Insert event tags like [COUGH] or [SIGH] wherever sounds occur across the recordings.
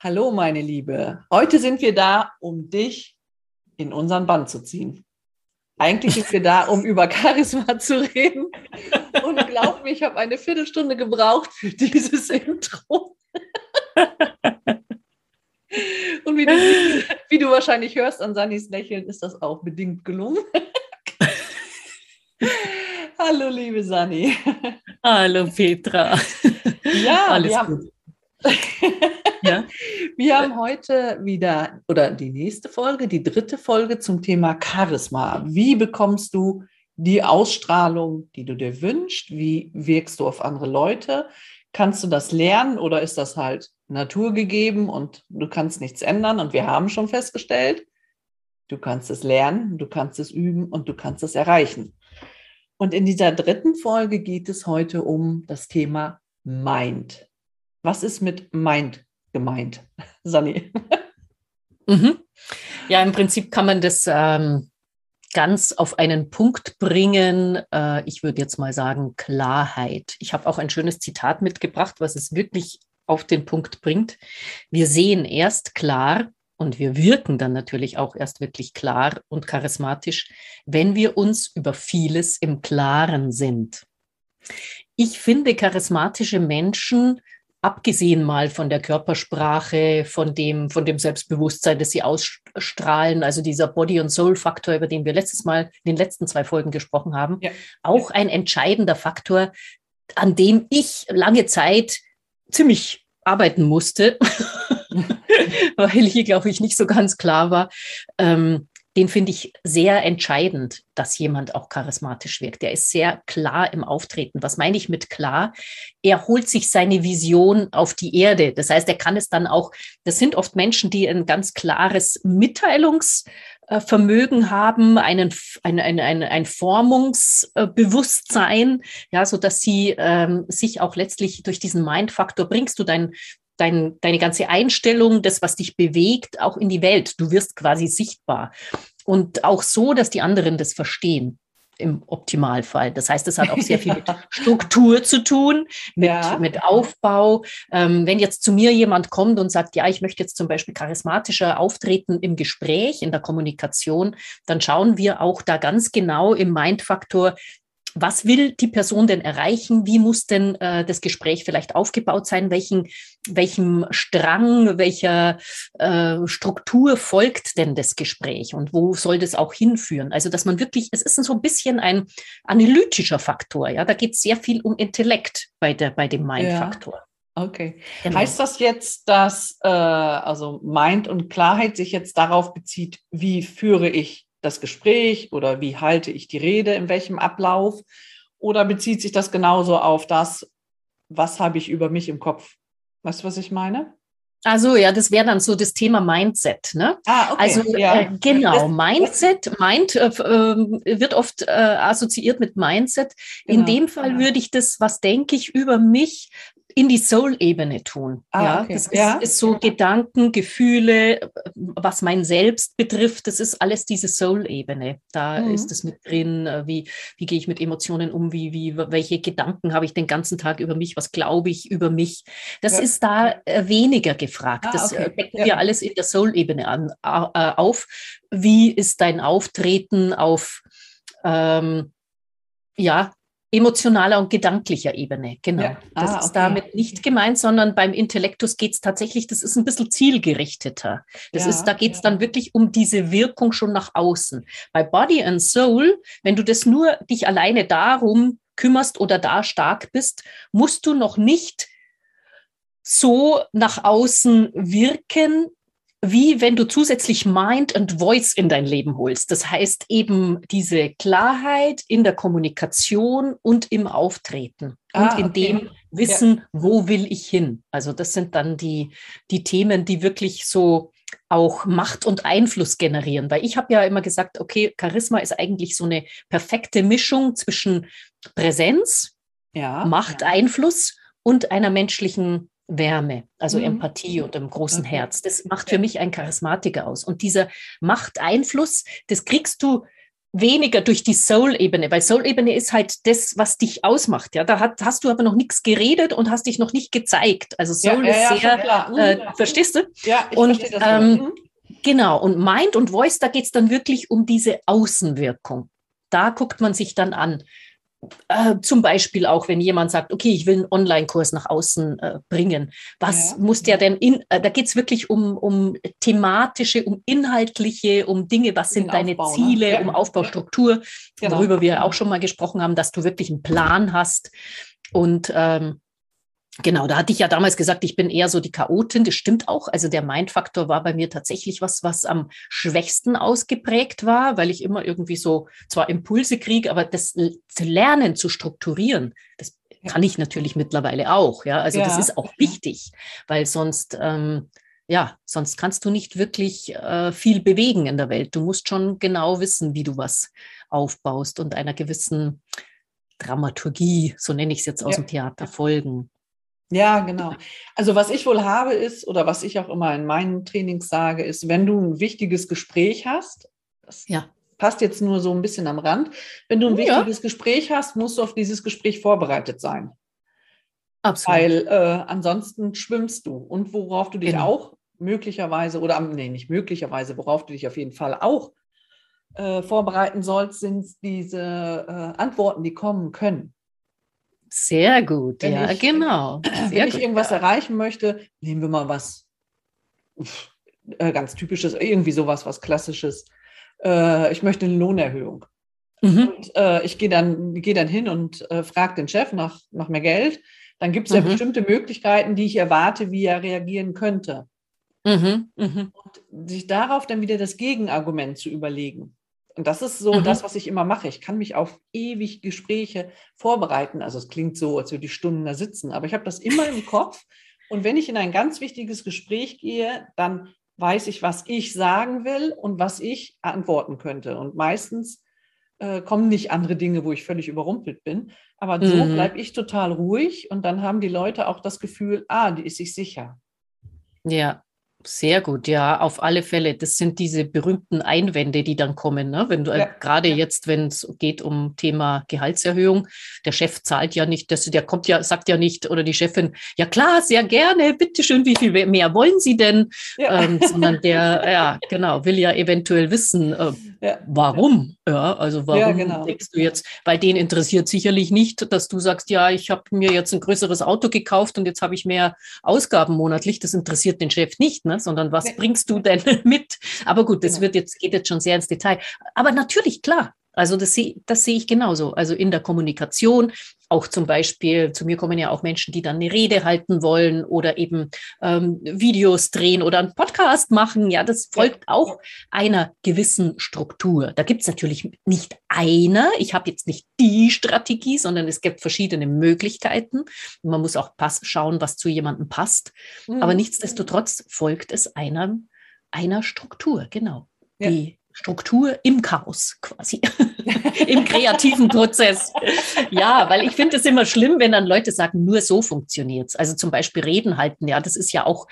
Hallo, meine Liebe. Heute sind wir da, um dich in unseren Bann zu ziehen. Eigentlich sind wir da, um [LAUGHS] über Charisma zu reden. Und glaub mir, ich habe eine Viertelstunde gebraucht für dieses Intro. Und wie du, wie du wahrscheinlich hörst an Sannys Lächeln, ist das auch bedingt gelungen. Hallo, liebe Sanni. Hallo, Petra. Ja, Alles wir haben, [LAUGHS] ja? wir haben heute wieder, oder die nächste Folge, die dritte Folge zum Thema Charisma. Wie bekommst du die Ausstrahlung, die du dir wünschst? Wie wirkst du auf andere Leute? Kannst du das lernen oder ist das halt naturgegeben und du kannst nichts ändern? Und wir haben schon festgestellt, du kannst es lernen, du kannst es üben und du kannst es erreichen. Und in dieser dritten Folge geht es heute um das Thema Mind. Was ist mit Mind gemeint, [LAUGHS] Sani? Mhm. Ja, im Prinzip kann man das ähm, ganz auf einen Punkt bringen. Äh, ich würde jetzt mal sagen Klarheit. Ich habe auch ein schönes Zitat mitgebracht, was es wirklich auf den Punkt bringt. Wir sehen erst klar und wir wirken dann natürlich auch erst wirklich klar und charismatisch, wenn wir uns über vieles im Klaren sind. Ich finde, charismatische Menschen abgesehen mal von der Körpersprache, von dem, von dem Selbstbewusstsein, das sie ausstrahlen, also dieser Body- und Soul-Faktor, über den wir letztes Mal in den letzten zwei Folgen gesprochen haben, ja. auch ein entscheidender Faktor, an dem ich lange Zeit ziemlich arbeiten musste, [LAUGHS] weil hier, glaube ich, nicht so ganz klar war. Ähm, den finde ich sehr entscheidend, dass jemand auch charismatisch wirkt. Der ist sehr klar im Auftreten. Was meine ich mit klar? Er holt sich seine Vision auf die Erde. Das heißt, er kann es dann auch, das sind oft Menschen, die ein ganz klares Mitteilungsvermögen haben, einen, ein, ein, ein, ein Formungsbewusstsein, ja, so dass sie ähm, sich auch letztlich durch diesen Mindfaktor bringst du dein, dein, deine ganze Einstellung, das, was dich bewegt, auch in die Welt. Du wirst quasi sichtbar. Und auch so, dass die anderen das verstehen im Optimalfall. Das heißt, es hat auch sehr [LAUGHS] viel mit Struktur zu tun, mit, ja. mit Aufbau. Ähm, wenn jetzt zu mir jemand kommt und sagt, ja, ich möchte jetzt zum Beispiel charismatischer auftreten im Gespräch, in der Kommunikation, dann schauen wir auch da ganz genau im Mindfaktor, was will die Person denn erreichen? Wie muss denn äh, das Gespräch vielleicht aufgebaut sein? Welchen, welchem Strang, welcher äh, Struktur folgt denn das Gespräch und wo soll das auch hinführen? Also, dass man wirklich, es ist so ein bisschen ein analytischer Faktor. Ja, da geht es sehr viel um Intellekt bei, der, bei dem Mind-Faktor. Ja. Okay. Genau. Heißt das jetzt, dass äh, also Mind und Klarheit sich jetzt darauf bezieht, wie führe ich das Gespräch oder wie halte ich die Rede, in welchem Ablauf? Oder bezieht sich das genauso auf das, was habe ich über mich im Kopf? Weißt du, was ich meine? Also ja, das wäre dann so das Thema Mindset. Ne? Ah, okay. Also ja. äh, genau, Mindset, Mind äh, äh, wird oft äh, assoziiert mit Mindset. Genau. In dem Fall würde ich das, was denke ich über mich, in die Soul-Ebene tun. Ah, ja, okay. das ist, ja. ist, so Gedanken, Gefühle, was mein Selbst betrifft, das ist alles diese Soul-Ebene. Da mhm. ist es mit drin, äh, wie, wie gehe ich mit Emotionen um, wie, wie, welche Gedanken habe ich den ganzen Tag über mich, was glaube ich über mich. Das ja. ist da äh, weniger gefragt. Ah, das äh, okay. decken wir alles in der Soul-Ebene an, auf. Wie ist dein Auftreten auf ähm, ja, emotionaler und gedanklicher Ebene, genau. Ja. Das ah, ist okay. damit nicht gemeint, sondern beim Intellektus geht es tatsächlich, das ist ein bisschen zielgerichteter. Das ja, ist, da geht es ja. dann wirklich um diese Wirkung schon nach außen. Bei Body and Soul, wenn du das nur dich alleine darum kümmerst oder da stark bist, musst du noch nicht so nach außen wirken, wie wenn du zusätzlich Mind and Voice in dein Leben holst. Das heißt eben diese Klarheit in der Kommunikation und im Auftreten ah, und in okay. dem Wissen, ja. wo will ich hin. Also das sind dann die, die Themen, die wirklich so auch Macht und Einfluss generieren. Weil ich habe ja immer gesagt, okay, Charisma ist eigentlich so eine perfekte Mischung zwischen Präsenz, ja, Macht, ja. Einfluss und einer menschlichen Wärme, also mhm. Empathie und einem großen okay. Herz. Das macht für mich ein Charismatiker aus. Und dieser Machteinfluss, das kriegst du weniger durch die Soul-Ebene, weil Soul-Ebene ist halt das, was dich ausmacht. Ja, da hat, hast du aber noch nichts geredet und hast dich noch nicht gezeigt. Also Soul ja, ja, ist sehr, ja, äh, mhm. verstehst du? Ja, ich und, verstehe das. Ähm, mhm. Genau, und Mind und Voice, da geht es dann wirklich um diese Außenwirkung. Da guckt man sich dann an, äh, zum Beispiel auch, wenn jemand sagt, okay, ich will einen Online-Kurs nach außen äh, bringen. Was ja. muss der denn in, äh, da geht es wirklich um, um thematische, um inhaltliche, um Dinge, was sind deine Aufbau, ne? Ziele, ne? ja. um Aufbaustruktur, genau. worüber wir auch schon mal gesprochen haben, dass du wirklich einen Plan hast. Und ähm, Genau, da hatte ich ja damals gesagt, ich bin eher so die Chaotin. Das stimmt auch. Also der Mindfaktor war bei mir tatsächlich was, was am schwächsten ausgeprägt war, weil ich immer irgendwie so zwar Impulse kriege, aber das zu lernen, zu strukturieren, das kann ich natürlich mittlerweile auch. Ja, also ja. das ist auch wichtig, weil sonst, ähm, ja, sonst kannst du nicht wirklich äh, viel bewegen in der Welt. Du musst schon genau wissen, wie du was aufbaust und einer gewissen Dramaturgie, so nenne ich es jetzt aus ja. dem Theater, folgen. Ja, genau. Also was ich wohl habe ist, oder was ich auch immer in meinen Trainings sage, ist, wenn du ein wichtiges Gespräch hast, das ja. passt jetzt nur so ein bisschen am Rand, wenn du ein ja. wichtiges Gespräch hast, musst du auf dieses Gespräch vorbereitet sein. Absolut. Weil äh, ansonsten schwimmst du. Und worauf du dich genau. auch möglicherweise, oder nee, nicht möglicherweise, worauf du dich auf jeden Fall auch äh, vorbereiten sollst, sind diese äh, Antworten, die kommen können. Sehr gut, wenn ja, ich, genau. [CLEARS THROAT] Sehr wenn ich irgendwas ja. erreichen möchte, nehmen wir mal was äh, ganz typisches, irgendwie sowas, was klassisches. Äh, ich möchte eine Lohnerhöhung. Mhm. Und äh, ich gehe dann, geh dann hin und äh, frage den Chef nach, nach mehr Geld. Dann gibt es mhm. ja bestimmte Möglichkeiten, die ich erwarte, wie er reagieren könnte. Mhm. Mhm. Und sich darauf dann wieder das Gegenargument zu überlegen. Und das ist so mhm. das, was ich immer mache. Ich kann mich auf ewig Gespräche vorbereiten. Also es klingt so, als würde ich Stunden da sitzen, aber ich habe das immer im [LAUGHS] Kopf. Und wenn ich in ein ganz wichtiges Gespräch gehe, dann weiß ich, was ich sagen will und was ich antworten könnte. Und meistens äh, kommen nicht andere Dinge, wo ich völlig überrumpelt bin. Aber mhm. so bleibe ich total ruhig und dann haben die Leute auch das Gefühl, ah, die ist sich sicher. Ja, sehr gut, ja, auf alle Fälle. Das sind diese berühmten Einwände, die dann kommen. Ne? Wenn du äh, ja. gerade jetzt, wenn es geht um Thema Gehaltserhöhung, der Chef zahlt ja nicht, das, der kommt ja, sagt ja nicht, oder die Chefin, ja klar, sehr gerne, bitteschön, wie viel mehr wollen Sie denn? Ja. Ähm, sondern der, [LAUGHS] ja, genau, will ja eventuell wissen, äh, ja. warum. Ja, also warum genau. denkst du jetzt, weil den interessiert sicherlich nicht, dass du sagst, ja, ich habe mir jetzt ein größeres Auto gekauft und jetzt habe ich mehr Ausgaben monatlich. Das interessiert den Chef nicht. Ne? Ne? sondern was bringst du denn [LAUGHS] mit? Aber gut, das genau. wird jetzt, geht jetzt schon sehr ins Detail. Aber natürlich, klar, also das sehe das sehe ich genauso. Also in der Kommunikation, auch zum Beispiel, zu mir kommen ja auch Menschen, die dann eine Rede halten wollen oder eben ähm, Videos drehen oder einen Podcast machen. Ja, das folgt auch einer gewissen Struktur. Da gibt es natürlich nicht einer. Ich habe jetzt nicht die Strategie, sondern es gibt verschiedene Möglichkeiten. man muss auch pass schauen, was zu jemandem passt. Mhm. Aber nichtsdestotrotz folgt es einer, einer Struktur, genau. Ja. Die Struktur im Chaos quasi, [LAUGHS] im kreativen Prozess. Ja, weil ich finde es immer schlimm, wenn dann Leute sagen, nur so funktioniert's. Also zum Beispiel Reden halten, ja, das ist ja auch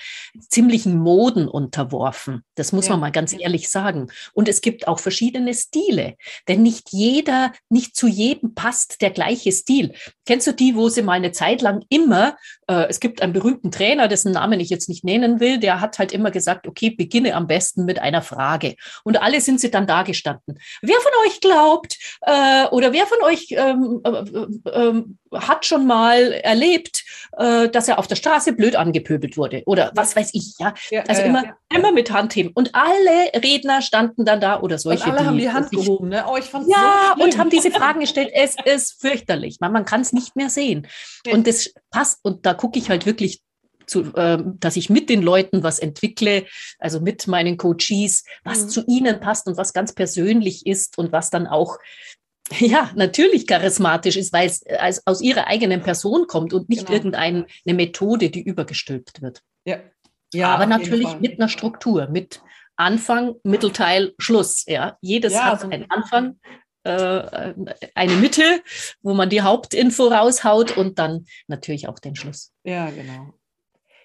ziemlichen Moden unterworfen. Das muss ja. man mal ganz ehrlich sagen. Und es gibt auch verschiedene Stile, denn nicht jeder, nicht zu jedem passt der gleiche Stil. Kennst du die, wo sie mal eine Zeit lang immer, äh, es gibt einen berühmten Trainer, dessen Namen ich jetzt nicht nennen will, der hat halt immer gesagt, okay, beginne am besten mit einer Frage. Und alle sind sie dann da gestanden. Wer von euch glaubt äh, oder wer von euch ähm, äh, äh, hat schon mal erlebt, äh, dass er auf der Straße blöd angepöbelt wurde oder was weiß ich, ja. ja also immer, ja. immer mit Handheben. Und alle Redner standen dann da oder solche. Und alle die, haben die Hand gehoben, ne? Oh, ich fand's ja, so und haben diese Fragen [LAUGHS] gestellt. Es ist fürchterlich. Man, man kann es nicht mehr sehen. Und das passt. Und da gucke ich halt wirklich zu, äh, dass ich mit den Leuten was entwickle, also mit meinen Coaches, was mhm. zu ihnen passt und was ganz persönlich ist und was dann auch ja, natürlich charismatisch ist, weil es aus ihrer eigenen Person kommt und nicht genau. irgendeine Methode, die übergestülpt wird. Ja. ja Aber natürlich mit einer Struktur, mit Anfang, Mittelteil, Schluss. Ja, jedes ja, hat so einen Anfang, äh, eine Mitte, wo man die Hauptinfo raushaut und dann natürlich auch den Schluss. Ja, genau.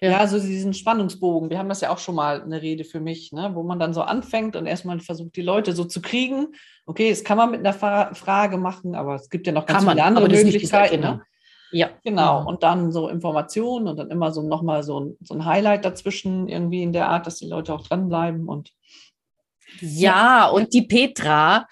Ja. also diesen Spannungsbogen. Wir haben das ja auch schon mal eine Rede für mich, ne? wo man dann so anfängt und erstmal versucht, die Leute so zu kriegen. Okay, das kann man mit einer Fra Frage machen, aber es gibt ja noch ganz kann viele man, andere Möglichkeiten. Ne? Ja. Genau. Und dann so Informationen und dann immer so nochmal so ein, so ein Highlight dazwischen, irgendwie in der Art, dass die Leute auch dranbleiben und ja, und die Petra,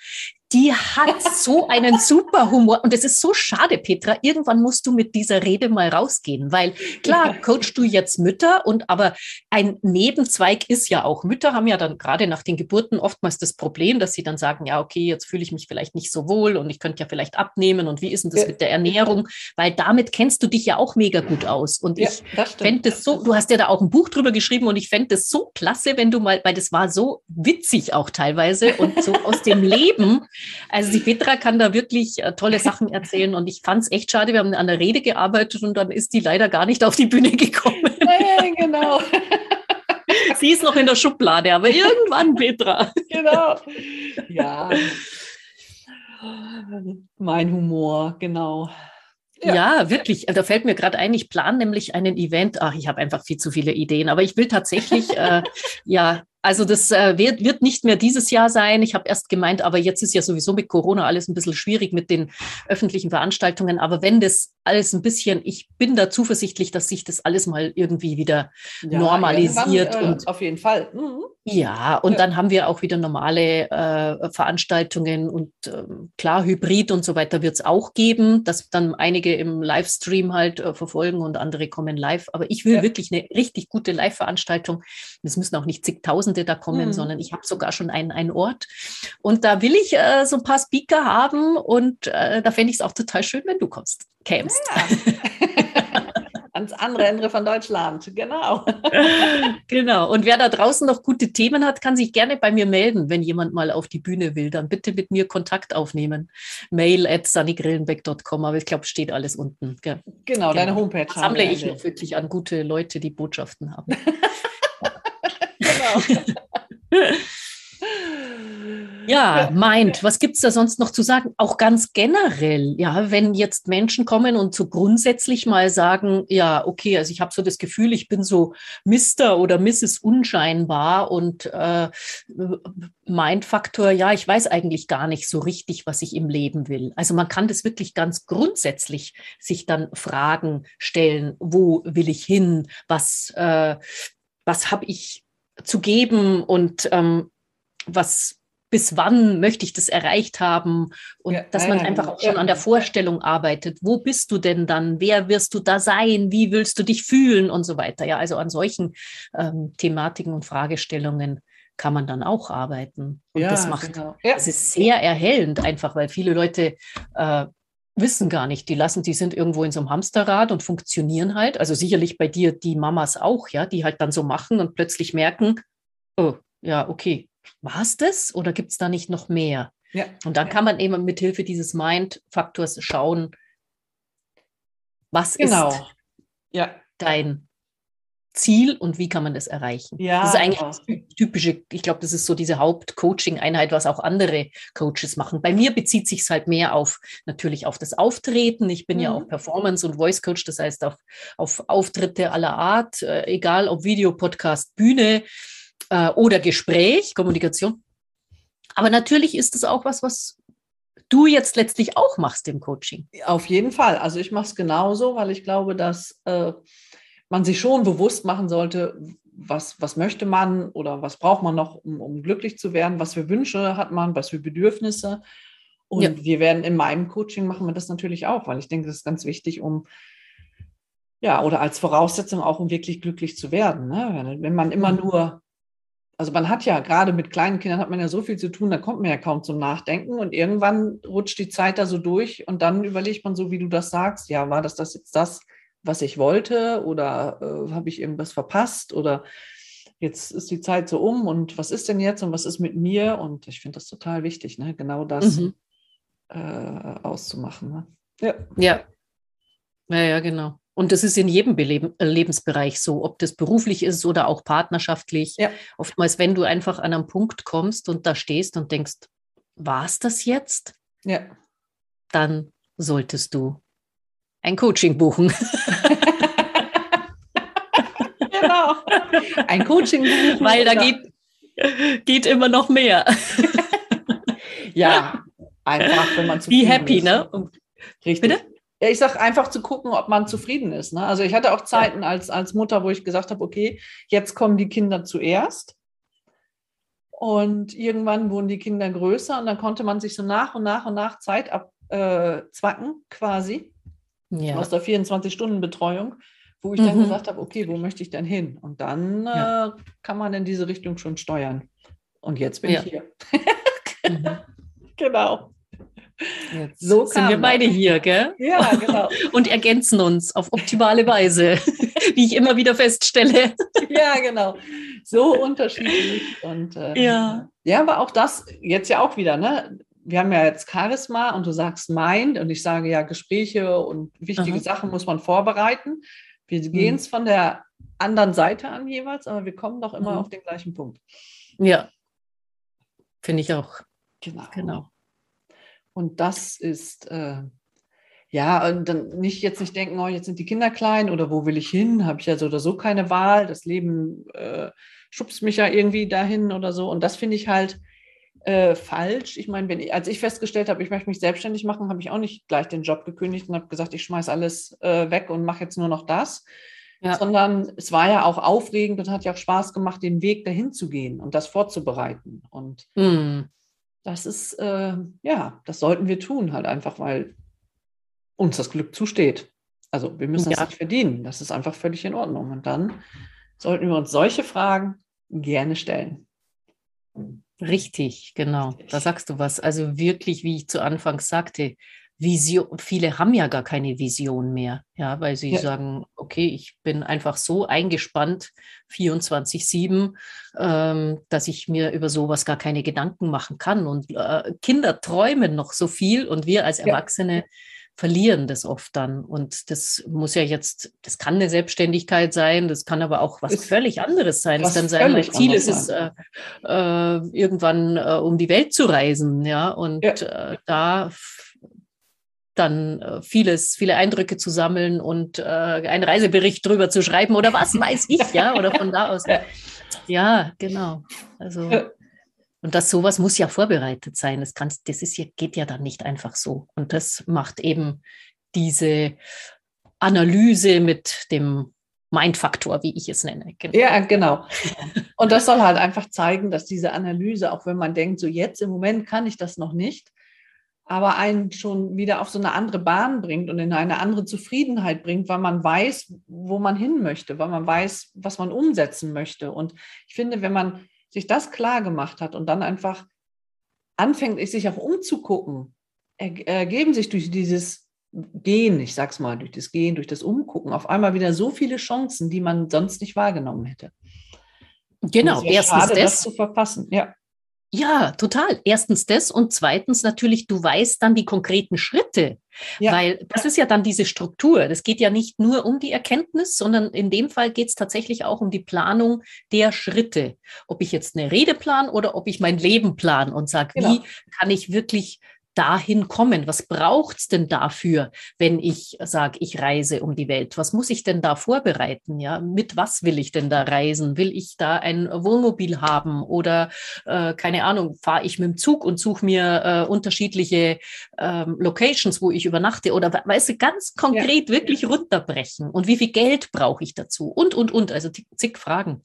die hat so einen super Humor. Und es ist so schade, Petra. Irgendwann musst du mit dieser Rede mal rausgehen, weil klar, coachst du jetzt Mütter und aber ein Nebenzweig ist ja auch, Mütter haben ja dann gerade nach den Geburten oftmals das Problem, dass sie dann sagen, ja, okay, jetzt fühle ich mich vielleicht nicht so wohl und ich könnte ja vielleicht abnehmen und wie ist denn das ja. mit der Ernährung? Weil damit kennst du dich ja auch mega gut aus. Und ja, ich fände es so, du hast ja da auch ein Buch drüber geschrieben und ich fände es so klasse, wenn du mal, weil das war so witzig auch teilweise und so aus dem Leben also die Petra kann da wirklich äh, tolle Sachen erzählen und ich fand es echt schade. Wir haben an der Rede gearbeitet und dann ist die leider gar nicht auf die Bühne gekommen. [LAUGHS] Ja, genau. [LAUGHS] Sie ist noch in der Schublade, aber irgendwann, Petra. [LAUGHS] Genau. Ja. Mein Humor, genau. Ja. ja. wirklich. Da fällt mir gerade ein, ich plane nämlich einen Event. Ach, ich habe einfach viel zu viele Ideen, aber ich will tatsächlich äh, ja also das äh, wird, wird nicht mehr dieses Jahr sein. Ich habe erst gemeint, aber jetzt ist ja sowieso mit Corona alles ein bisschen schwierig mit den öffentlichen Veranstaltungen. Aber wenn das alles ein bisschen, ich bin da zuversichtlich, dass sich das alles mal irgendwie wieder ja, normalisiert. Äh, und auf jeden Fall. Mhm. Ja, und ja. dann haben wir auch wieder normale äh, Veranstaltungen und ähm, klar, Hybrid und so weiter wird es auch geben, dass dann einige im Livestream halt äh, verfolgen und andere kommen live. Aber ich will ja. wirklich eine richtig gute Live-Veranstaltung. Es müssen auch nicht zigtausende da kommen, mhm. sondern ich habe sogar schon einen, einen Ort. Und da will ich äh, so ein paar Speaker haben und äh, da fände ich es auch total schön, wenn du kommst, kämst. Ja. [LAUGHS] ans andere Ende von Deutschland. Genau. [LAUGHS] genau. Und wer da draußen noch gute Themen hat, kann sich gerne bei mir melden, wenn jemand mal auf die Bühne will. Dann bitte mit mir Kontakt aufnehmen. Mail at sunnygrillenbeck.com, aber ich glaube, steht alles unten. Genau, genau, deine Homepage. Sammle ich noch wirklich an gute Leute, die Botschaften haben. [LAUGHS] genau. Ja, meint, was gibt es da sonst noch zu sagen? Auch ganz generell, ja, wenn jetzt Menschen kommen und so grundsätzlich mal sagen, ja, okay, also ich habe so das Gefühl, ich bin so Mr. oder Mrs. Unscheinbar und äh, Mindfaktor, ja, ich weiß eigentlich gar nicht so richtig, was ich im Leben will. Also man kann das wirklich ganz grundsätzlich sich dann Fragen stellen, wo will ich hin, was, äh, was habe ich zu geben und ähm, was bis wann möchte ich das erreicht haben und ja, dass man einfach auch schon an der Vorstellung arbeitet. Wo bist du denn dann? Wer wirst du da sein? Wie willst du dich fühlen und so weiter? Ja, also an solchen ähm, Thematiken und Fragestellungen kann man dann auch arbeiten. Und ja, das macht, genau. ja. es ist sehr erhellend einfach, weil viele Leute äh, wissen gar nicht, die lassen, die sind irgendwo in so einem Hamsterrad und funktionieren halt. Also sicherlich bei dir die Mamas auch, ja, die halt dann so machen und plötzlich merken, oh, ja, okay, war es das oder gibt es da nicht noch mehr? Ja. Und dann kann man eben mit Hilfe dieses Mind-Faktors schauen, was genau. ist ja. dein Ziel und wie kann man das erreichen? Ja, das ist eigentlich genau. typische, ich glaube, das ist so diese Haupt-Coaching-Einheit, was auch andere Coaches machen. Bei mir bezieht sich es halt mehr auf natürlich auf das Auftreten. Ich bin mhm. ja auch Performance- und Voice-Coach, das heißt auf, auf Auftritte aller Art, äh, egal ob Video, Podcast, Bühne äh, oder Gespräch, Kommunikation. Aber natürlich ist es auch was, was du jetzt letztlich auch machst im Coaching. Auf jeden Fall. Also ich mache es genauso, weil ich glaube, dass äh, man sich schon bewusst machen sollte, was, was möchte man oder was braucht man noch, um, um glücklich zu werden, was für Wünsche hat man, was für Bedürfnisse. Und ja. wir werden in meinem Coaching machen wir das natürlich auch, weil ich denke, das ist ganz wichtig, um ja, oder als Voraussetzung auch, um wirklich glücklich zu werden. Ne? Wenn man immer mhm. nur also man hat ja gerade mit kleinen Kindern hat man ja so viel zu tun, da kommt man ja kaum zum Nachdenken und irgendwann rutscht die Zeit da so durch und dann überlegt man so, wie du das sagst, ja, war das das jetzt das, was ich wollte oder äh, habe ich irgendwas verpasst oder jetzt ist die Zeit so um und was ist denn jetzt und was ist mit mir und ich finde das total wichtig, ne? genau das mhm. äh, auszumachen. Ne? Ja. ja. Ja, ja, genau. Und das ist in jedem Beleben, äh, Lebensbereich so, ob das beruflich ist oder auch partnerschaftlich. Ja. Oftmals, wenn du einfach an einen Punkt kommst und da stehst und denkst, war es das jetzt? Ja. Dann solltest du ein Coaching buchen. [LAUGHS] genau. Ein Coaching. Weil da geht, geht immer noch mehr. [LAUGHS] ja, einfach, wenn man zu Be happy, ist. ne? Richtig. Bitte? Ja, ich sage einfach zu gucken, ob man zufrieden ist. Ne? Also ich hatte auch Zeiten als, als Mutter, wo ich gesagt habe, okay, jetzt kommen die Kinder zuerst. Und irgendwann wurden die Kinder größer und dann konnte man sich so nach und nach und nach Zeit abzwacken, äh, quasi, ja. aus der 24-Stunden-Betreuung, wo ich mhm. dann gesagt habe, okay, wo möchte ich denn hin? Und dann ja. äh, kann man in diese Richtung schon steuern. Und jetzt bin ja. ich hier. mhm. [LAUGHS] Genau. Jetzt so sind wir beide hier, gell? Ja, genau. [LAUGHS] Und ergänzen uns auf optimale Weise, [LAUGHS] wie ich immer wieder feststelle. Ja, genau. So unterschiedlich. Und äh, ja. ja, aber auch das jetzt ja auch wieder, ne? Wir haben ja jetzt Charisma und du sagst Mind und ich sage ja, Gespräche und wichtige Aha. Sachen muss man vorbereiten. Wir mhm. gehen es von der anderen Seite an jeweils, aber wir kommen doch immer mhm. auf den gleichen Punkt. Ja, finde ich auch. Genau. genau. Und das ist, äh, ja, und dann nicht jetzt nicht denken, oh, jetzt sind die Kinder klein oder wo will ich hin? Habe ich ja so oder so keine Wahl. Das Leben äh, schubst mich ja irgendwie dahin oder so. Und das finde ich halt äh, falsch. Ich meine, wenn ich, als ich festgestellt habe, ich möchte mich selbstständig machen, habe ich auch nicht gleich den Job gekündigt und habe gesagt, ich schmeiße alles äh, weg und mache jetzt nur noch das. Ja. Sondern es war ja auch aufregend und hat ja auch Spaß gemacht, den Weg dahin zu gehen und das vorzubereiten. Und mm das ist, äh, ja, das sollten wir tun, halt einfach, weil uns das Glück zusteht. Also wir müssen ja. das nicht verdienen. Das ist einfach völlig in Ordnung. Und dann sollten wir uns solche Fragen gerne stellen. Richtig, genau. Richtig. Da sagst du was. Also wirklich, wie ich zu Anfang sagte, Vision, viele haben ja gar keine Vision mehr, ja, weil sie ja. sagen, okay, ich bin einfach so eingespannt, 24-7, ähm, dass ich mir über sowas gar keine Gedanken machen kann. Und äh, Kinder träumen noch so viel und wir als Erwachsene ja. verlieren das oft dann. Und das muss ja jetzt, das kann eine Selbstständigkeit sein, das kann aber auch was ist völlig anderes sein. Es kann sein, mein Ziel ist es, äh, äh, irgendwann äh, um die Welt zu reisen, ja, und ja. Äh, da dann äh, vieles, viele Eindrücke zu sammeln und äh, einen Reisebericht drüber zu schreiben oder was weiß ich, ja, oder von da aus. [LAUGHS] Ja, genau. Also und das sowas muss ja vorbereitet sein. Das, kann, das ist, geht ja dann nicht einfach so. Und das macht eben diese Analyse mit dem Mindfaktor, wie ich es nenne. Genau. Ja, genau. [LAUGHS] Und das soll halt einfach zeigen, dass diese Analyse, auch wenn man denkt, so jetzt im Moment kann ich das noch nicht, aber einen schon wieder auf so eine andere Bahn bringt und in eine andere Zufriedenheit bringt, weil man weiß, wo man hin möchte, weil man weiß, was man umsetzen möchte. Und ich finde, wenn man sich das klar gemacht hat und dann einfach anfängt, sich auch umzugucken, ergeben sich durch dieses Gehen, ich sag's mal, durch das Gehen, durch das Umgucken, auf einmal wieder so viele Chancen, die man sonst nicht wahrgenommen hätte. Genau, erstens schade, das, das zu verpassen. Ja. Ja, total. Erstens das und zweitens natürlich, du weißt dann die konkreten Schritte, ja. weil das ist ja dann diese Struktur. Das geht ja nicht nur um die Erkenntnis, sondern in dem Fall geht es tatsächlich auch um die Planung der Schritte. Ob ich jetzt eine Rede plan oder ob ich mein Leben plan und sage, genau. wie kann ich wirklich dahin kommen? Was braucht es denn dafür, wenn ich sage, ich reise um die Welt? Was muss ich denn da vorbereiten? Ja, mit was will ich denn da reisen? Will ich da ein Wohnmobil haben oder äh, keine Ahnung, fahre ich mit dem Zug und suche mir äh, unterschiedliche ähm, Locations, wo ich übernachte? Oder weißt du, ganz konkret ja. wirklich runterbrechen. Und wie viel Geld brauche ich dazu? Und, und, und, also zig Fragen.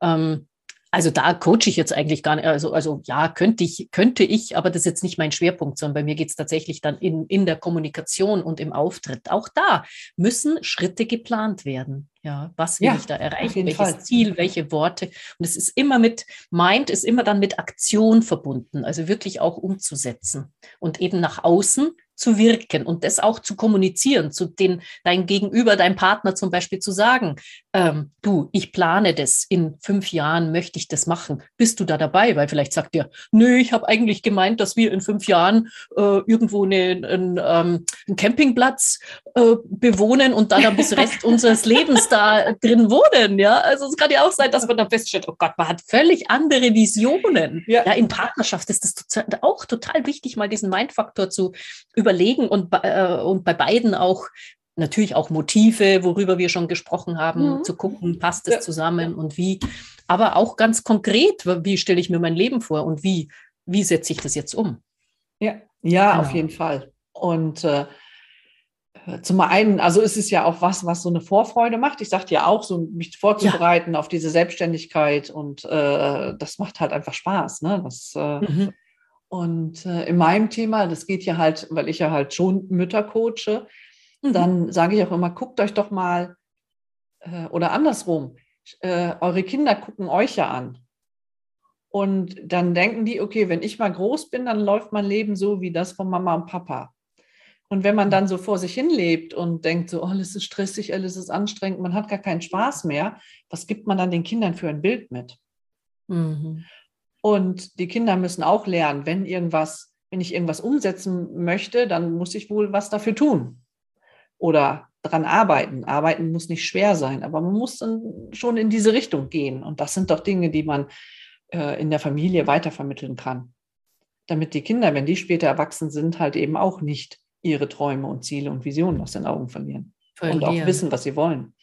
Ähm, also da coache ich jetzt eigentlich gar nicht. Also, also ja, könnte ich, könnte ich, aber das ist jetzt nicht mein Schwerpunkt, sondern bei mir geht es tatsächlich dann in, in der Kommunikation und im Auftritt. Auch da müssen Schritte geplant werden. Ja, was will ja, ich da erreichen? Welches Fall. Ziel, welche Worte? Und es ist immer mit, Mind ist immer dann mit Aktion verbunden, also wirklich auch umzusetzen und eben nach außen zu wirken und das auch zu kommunizieren, zu den, dein Gegenüber, deinem Partner zum Beispiel zu sagen, ähm, du, ich plane das, in fünf Jahren möchte ich das machen. Bist du da dabei? Weil vielleicht sagt ihr, nö, ich habe eigentlich gemeint, dass wir in fünf Jahren äh, irgendwo eine, ein, ähm, einen Campingplatz äh, bewohnen und dann bis Rest [LAUGHS] unseres Lebens da drin wohnen. Ja, also es kann ja auch sein, dass man dann feststellt, oh Gott, man hat völlig andere Visionen. Ja, ja in Partnerschaft ist das auch total wichtig, mal diesen Mindfaktor zu überlegen und, äh, und bei beiden auch natürlich auch Motive, worüber wir schon gesprochen haben, mhm. zu gucken, passt es ja. zusammen und wie. Aber auch ganz konkret, wie stelle ich mir mein Leben vor und wie, wie setze ich das jetzt um? Ja, ja, genau. auf jeden Fall. Und äh, zum einen, also ist es ja auch was, was so eine Vorfreude macht. Ich sagte ja auch, so mich vorzubereiten ja. auf diese Selbstständigkeit und äh, das macht halt einfach Spaß. Ne? Das, äh, mhm. Und äh, in meinem Thema, das geht ja halt, weil ich ja halt schon Mütter coache, mhm. dann sage ich auch immer, guckt euch doch mal äh, oder andersrum, äh, eure Kinder gucken euch ja an. Und dann denken die, okay, wenn ich mal groß bin, dann läuft mein Leben so wie das von Mama und Papa. Und wenn man dann so vor sich hin lebt und denkt so, oh, alles ist stressig, alles ist anstrengend, man hat gar keinen Spaß mehr, was gibt man dann den Kindern für ein Bild mit? Mhm. Und die Kinder müssen auch lernen, wenn irgendwas, wenn ich irgendwas umsetzen möchte, dann muss ich wohl was dafür tun. Oder dran arbeiten. Arbeiten muss nicht schwer sein, aber man muss dann schon in diese Richtung gehen. Und das sind doch Dinge, die man äh, in der Familie weitervermitteln kann. Damit die Kinder, wenn die später erwachsen sind, halt eben auch nicht ihre Träume und Ziele und Visionen aus den Augen verlieren. verlieren. Und auch wissen, was sie wollen.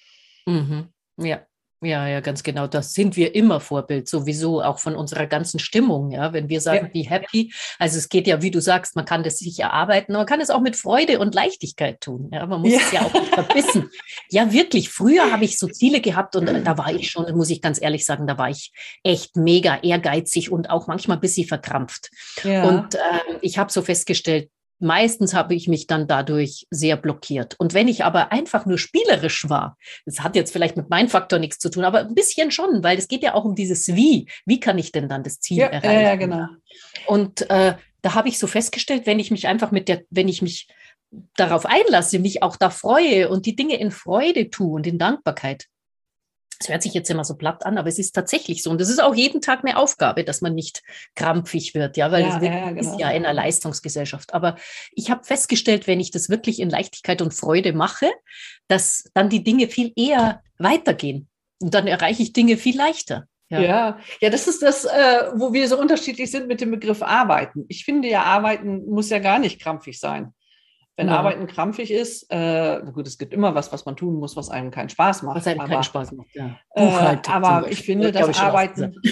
Mhm. Ja. Ja, ja, ganz genau. Das sind wir immer Vorbild, sowieso auch von unserer ganzen Stimmung. Ja, wenn wir sagen, ja. be happy. Also es geht ja, wie du sagst, man kann das sich erarbeiten, man kann es auch mit Freude und Leichtigkeit tun. Ja, man muss ja. es ja auch nicht verbissen. Ja, wirklich. Früher habe ich so Ziele gehabt und da war ich schon, muss ich ganz ehrlich sagen, da war ich echt mega ehrgeizig und auch manchmal ein bisschen verkrampft. Ja. Und äh, ich habe so festgestellt, Meistens habe ich mich dann dadurch sehr blockiert. Und wenn ich aber einfach nur spielerisch war, das hat jetzt vielleicht mit meinem Faktor nichts zu tun, aber ein bisschen schon, weil es geht ja auch um dieses Wie. Wie kann ich denn dann das Ziel ja, erreichen? Ja, genau. Und äh, da habe ich so festgestellt, wenn ich mich einfach mit der, wenn ich mich darauf einlasse, mich auch da freue und die Dinge in Freude tue und in Dankbarkeit, es hört sich jetzt immer so platt an, aber es ist tatsächlich so. Und das ist auch jeden Tag eine Aufgabe, dass man nicht krampfig wird, ja, weil ja, es ja, genau. ist ja in einer Leistungsgesellschaft. Aber ich habe festgestellt, wenn ich das wirklich in Leichtigkeit und Freude mache, dass dann die Dinge viel eher weitergehen. Und dann erreiche ich Dinge viel leichter. Ja. ja, ja, das ist das, äh, wo wir so unterschiedlich sind mit dem Begriff Arbeiten. Ich finde ja, Arbeiten muss ja gar nicht krampfig sein. Wenn ja. Arbeiten krampfig ist, äh, gut, es gibt immer was, was man tun muss, was einem keinen Spaß macht. Was einem aber, keinen Spaß macht, ja. Äh, aber ich finde, das Arbeiten. [LAUGHS]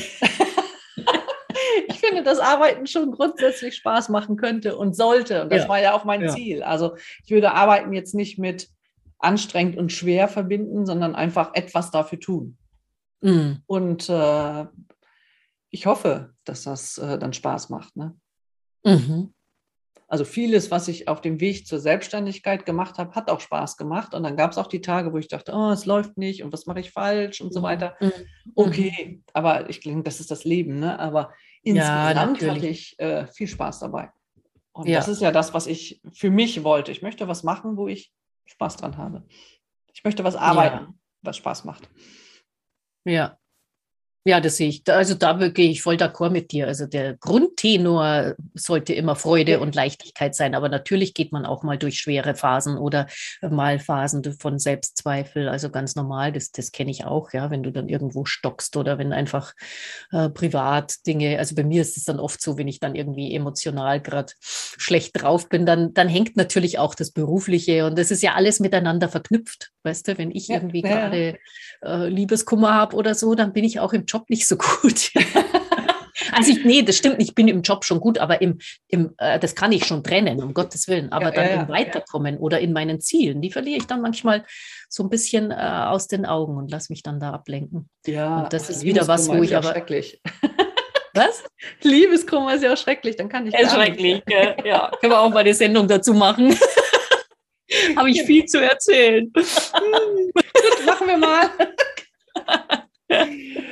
ich finde, dass Arbeiten schon grundsätzlich Spaß machen könnte und sollte. Und das ja. war ja auch mein ja. Ziel. Also ich würde Arbeiten jetzt nicht mit anstrengend und schwer verbinden, sondern einfach etwas dafür tun. Mhm. Und äh, ich hoffe, dass das äh, dann Spaß macht. Ne? Mhm. Also vieles, was ich auf dem Weg zur Selbstständigkeit gemacht habe, hat auch Spaß gemacht. Und dann gab es auch die Tage, wo ich dachte, oh, es läuft nicht und was mache ich falsch und so mhm. weiter. Mhm. Okay, aber ich denke, das ist das Leben. Ne? Aber insgesamt ja, hatte ich äh, viel Spaß dabei. Und ja. das ist ja das, was ich für mich wollte. Ich möchte was machen, wo ich Spaß dran habe. Ich möchte was arbeiten, ja. was Spaß macht. Ja, ja, das sehe ich. Also da gehe ich voll d'accord mit dir. Also der Grundtenor sollte immer Freude und Leichtigkeit sein. Aber natürlich geht man auch mal durch schwere Phasen oder mal Phasen von Selbstzweifel. Also ganz normal, das, das kenne ich auch, ja, wenn du dann irgendwo stockst oder wenn einfach äh, privat Dinge, also bei mir ist es dann oft so, wenn ich dann irgendwie emotional gerade schlecht drauf bin, dann, dann hängt natürlich auch das Berufliche und das ist ja alles miteinander verknüpft. Weißt du, wenn ich ja, irgendwie ja. gerade äh, Liebeskummer habe oder so, dann bin ich auch im Job nicht so gut. [LAUGHS] also ich, nee, das stimmt, ich bin im Job schon gut, aber im, im äh, das kann ich schon trennen, um Gottes Willen. Aber ja, dann ja, im Weiterkommen ja. oder in meinen Zielen, die verliere ich dann manchmal so ein bisschen äh, aus den Augen und lasse mich dann da ablenken. Ja, und das ist wieder was, wo ich aber. Schrecklich. [LAUGHS] Was? Liebeskummer ist ja auch schrecklich, dann kann ich. Ist schrecklich, ja. Können wir auch mal eine Sendung dazu machen. [LAUGHS] Habe ich viel zu erzählen. Gut, machen wir mal.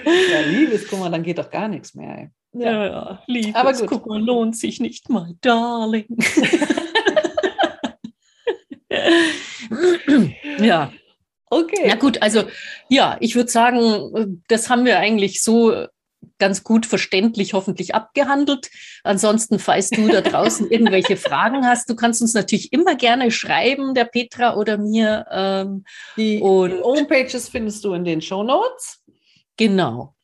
Ja, Liebeskummer, dann geht doch gar nichts mehr. Ey. Ja, ja, Liebeskummer lohnt sich nicht mal, Darling. [LAUGHS] ja. Okay. Na gut, also ja, ich würde sagen, das haben wir eigentlich so ganz gut verständlich hoffentlich abgehandelt. Ansonsten, falls du da draußen [LAUGHS] irgendwelche Fragen hast, du kannst uns natürlich immer gerne schreiben, der Petra oder mir. Ähm, die, und die Homepages findest du in den Show Notes. Genau.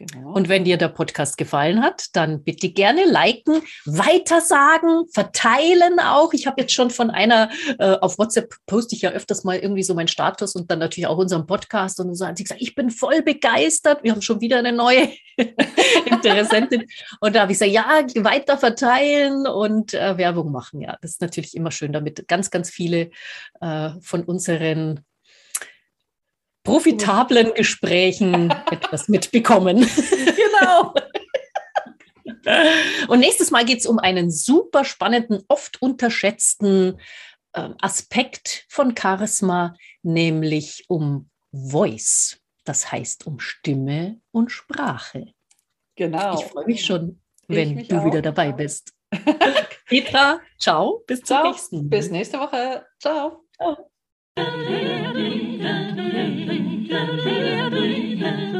Genau. Und wenn dir der Podcast gefallen hat, dann bitte gerne liken, weitersagen, verteilen auch. Ich habe jetzt schon von einer, äh, auf WhatsApp poste ich ja öfters mal irgendwie so meinen Status und dann natürlich auch unseren Podcast. Und so hat sie gesagt, ich bin voll begeistert. Wir haben schon wieder eine neue [LAUGHS] Interessentin. und da habe ich gesagt, ja, weiter verteilen und äh, Werbung machen. Ja, das ist natürlich immer schön, damit ganz, ganz viele äh, von unseren profitablen Gesprächen [LAUGHS] etwas mitbekommen. Genau. Und nächstes Mal geht es um einen super spannenden, oft unterschätzten äh, Aspekt von Charisma, nämlich um Voice. Das heißt um Stimme und Sprache. Genau. Ich freue mich schon, wenn mich du auch. wieder dabei bist. [LAUGHS] Petra, ciao, bis ciao. zum nächsten. Bis nächste Woche. Ciao. ciao. Thank you.